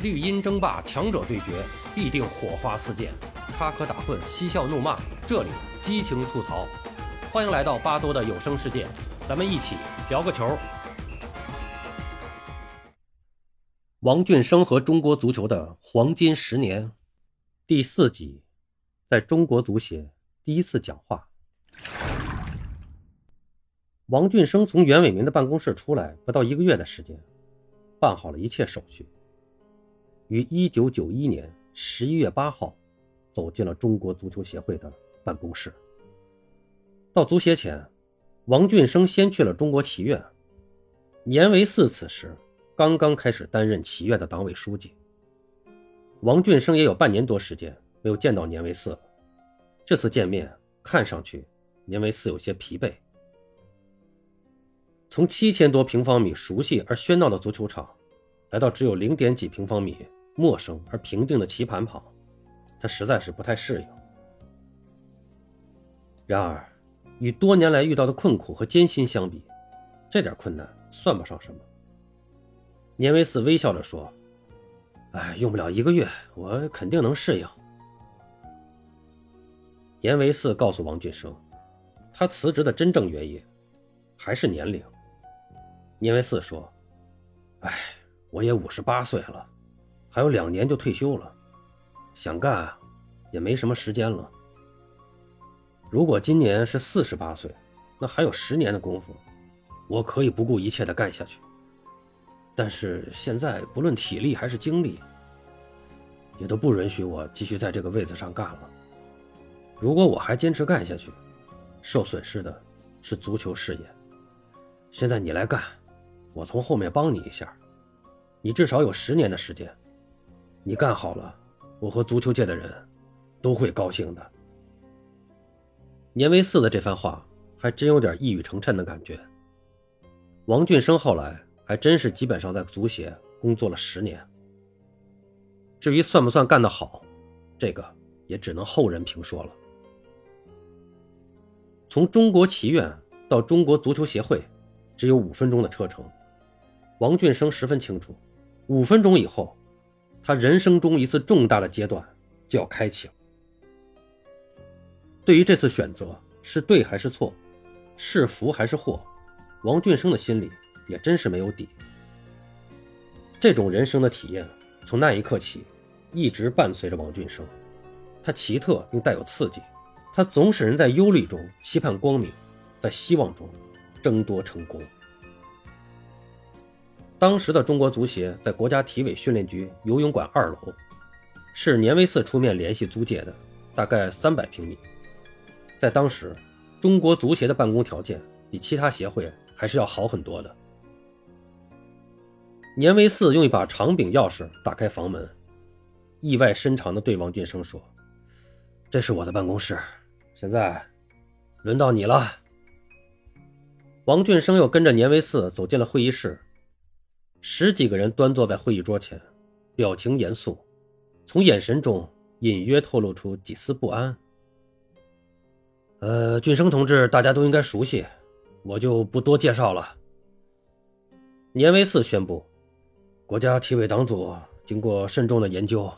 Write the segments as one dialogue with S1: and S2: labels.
S1: 绿茵争霸，强者对决，必定火花四溅，插科打诨，嬉笑怒骂，这里激情吐槽。欢迎来到巴多的有声世界，咱们一起聊个球。王俊生和中国足球的黄金十年，第四集，在中国足协第一次讲话。王俊生从袁伟民的办公室出来，不到一个月的时间，办好了一切手续。于一九九一年十一月八号，走进了中国足球协会的办公室。到足协前，王俊生先去了中国棋院。年维四此时刚刚开始担任棋院的党委书记。王俊生也有半年多时间没有见到年维四了。这次见面，看上去年维四有些疲惫。从七千多平方米熟悉而喧闹的足球场，来到只有零点几平方米。陌生而平静的棋盘旁，他实在是不太适应。然而，与多年来遇到的困苦和艰辛相比，这点困难算不上什么。年维四微笑着说：“哎，用不了一个月，我肯定能适应。”年维四告诉王俊生，他辞职的真正原因还是年龄。年维四说：“哎，我也五十八岁了。”还有两年就退休了，想干也没什么时间了。如果今年是四十八岁，那还有十年的功夫，我可以不顾一切的干下去。但是现在不论体力还是精力，也都不允许我继续在这个位子上干了。如果我还坚持干下去，受损失的是足球事业。现在你来干，我从后面帮你一下，你至少有十年的时间。你干好了，我和足球界的人都会高兴的。年维四的这番话还真有点一语成谶的感觉。王俊生后来还真是基本上在足协工作了十年。至于算不算干得好，这个也只能后人评说了。从中国棋院到中国足球协会，只有五分钟的车程。王俊生十分清楚，五分钟以后。他人生中一次重大的阶段就要开启了。对于这次选择是对还是错，是福还是祸，王俊生的心里也真是没有底。这种人生的体验从那一刻起一直伴随着王俊生，它奇特并带有刺激，它总使人在忧虑中期盼光明，在希望中争夺成功。当时的中国足协在国家体委训练局游泳馆二楼，是年维四出面联系租借的，大概三百平米。在当时，中国足协的办公条件比其他协会还是要好很多的。年维四用一把长柄钥匙打开房门，意外深长的对王俊生说：“这是我的办公室，现在轮到你了。”王俊生又跟着年维四走进了会议室。十几个人端坐在会议桌前，表情严肃，从眼神中隐约透露出几丝不安。呃，俊生同志，大家都应该熟悉，我就不多介绍了。年维四宣布，国家体委党组经过慎重的研究，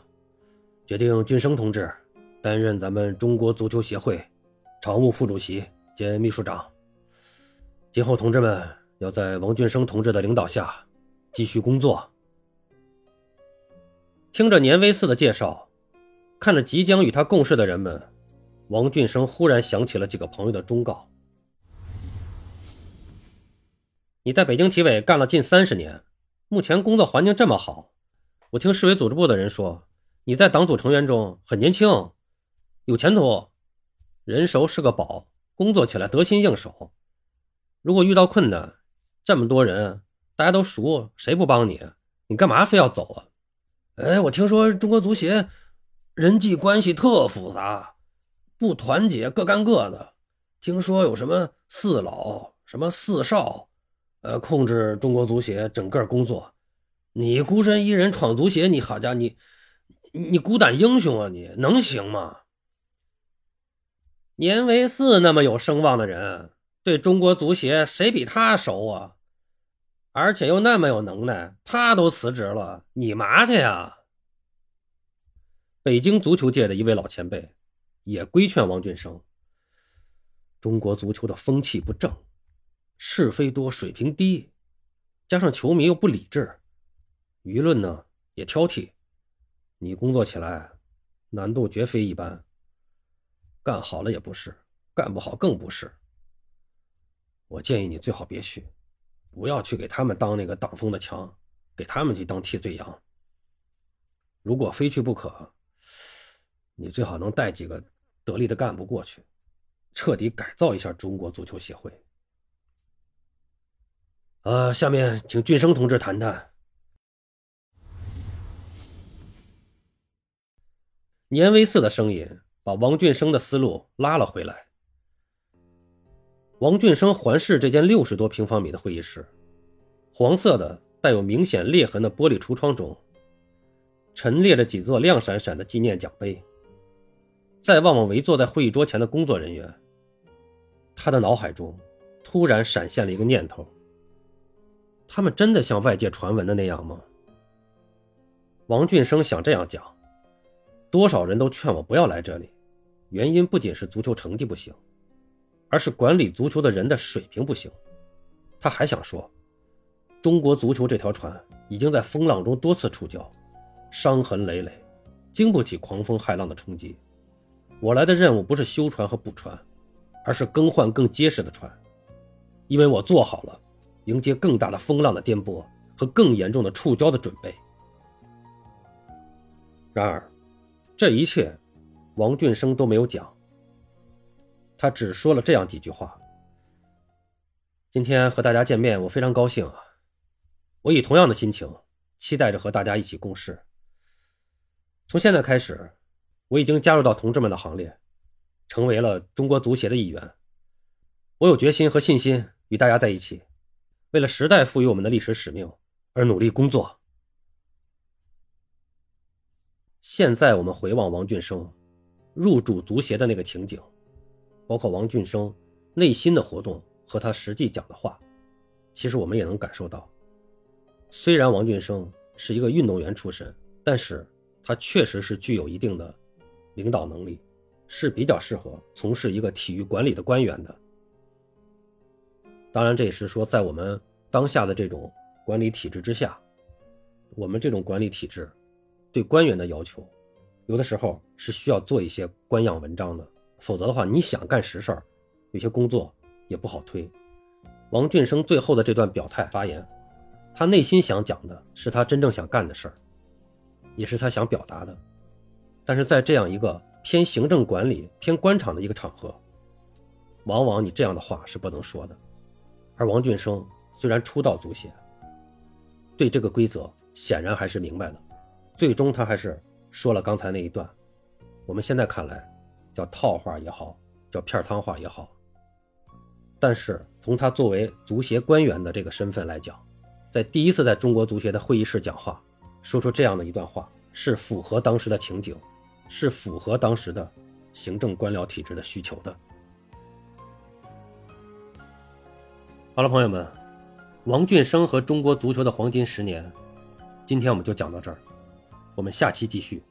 S1: 决定俊生同志担任咱们中国足球协会常务副主席兼秘书长。今后，同志们要在王俊生同志的领导下。继续工作。听着年威四的介绍，看着即将与他共事的人们，王俊生忽然想起了几个朋友的忠告：“你在北京体委干了近三十年，目前工作环境这么好，我听市委组织部的人说，你在党组成员中很年轻，有前途，人熟是个宝，工作起来得心应手。如果遇到困难，这么多人。”大家都熟，谁不帮你？你干嘛非要走啊？哎，我听说中国足协人际关系特复杂，不团结，各干各的。听说有什么四老、什么四少，呃，控制中国足协整个工作。你孤身一人闯足协，你好家伙，你你孤胆英雄啊！你能行吗？年维四那么有声望的人，对中国足协谁比他熟啊？而且又那么有能耐，他都辞职了，你嘛去呀？北京足球界的一位老前辈也规劝王俊生：中国足球的风气不正，是非多，水平低，加上球迷又不理智，舆论呢也挑剔，你工作起来难度绝非一般。干好了也不是，干不好更不是。我建议你最好别去。不要去给他们当那个挡风的墙，给他们去当替罪羊。如果非去不可，你最好能带几个得力的干部过去，彻底改造一下中国足球协会。呃，下面请俊生同志谈谈。年威四的声音把王俊生的思路拉了回来。王俊生环视这间六十多平方米的会议室，黄色的带有明显裂痕的玻璃橱窗中，陈列着几座亮闪闪的纪念奖杯。再望望围坐在会议桌前的工作人员，他的脑海中突然闪现了一个念头：他们真的像外界传闻的那样吗？王俊生想这样讲，多少人都劝我不要来这里，原因不仅是足球成绩不行。而是管理足球的人的水平不行。他还想说，中国足球这条船已经在风浪中多次触礁，伤痕累累，经不起狂风骇浪的冲击。我来的任务不是修船和补船，而是更换更结实的船，因为我做好了迎接更大的风浪的颠簸和更严重的触礁的准备。然而，这一切，王俊生都没有讲。他只说了这样几句话。今天和大家见面，我非常高兴啊！我以同样的心情，期待着和大家一起共事。从现在开始，我已经加入到同志们的行列，成为了中国足协的一员。我有决心和信心与大家在一起，为了时代赋予我们的历史使命而努力工作。现在我们回望王俊生入主足协的那个情景。包括王俊生内心的活动和他实际讲的话，其实我们也能感受到。虽然王俊生是一个运动员出身，但是他确实是具有一定的领导能力，是比较适合从事一个体育管理的官员的。当然，这也是说在我们当下的这种管理体制之下，我们这种管理体制对官员的要求，有的时候是需要做一些官样文章的。否则的话，你想干实事儿，有些工作也不好推。王俊生最后的这段表态发言，他内心想讲的是他真正想干的事儿，也是他想表达的。但是在这样一个偏行政管理、偏官场的一个场合，往往你这样的话是不能说的。而王俊生虽然初到足协，对这个规则显然还是明白的，最终他还是说了刚才那一段。我们现在看来。叫套话也好，叫片汤话也好，但是从他作为足协官员的这个身份来讲，在第一次在中国足协的会议室讲话，说出这样的一段话，是符合当时的情景，是符合当时的行政官僚体制的需求的。好了，朋友们，王俊生和中国足球的黄金十年，今天我们就讲到这儿，我们下期继续。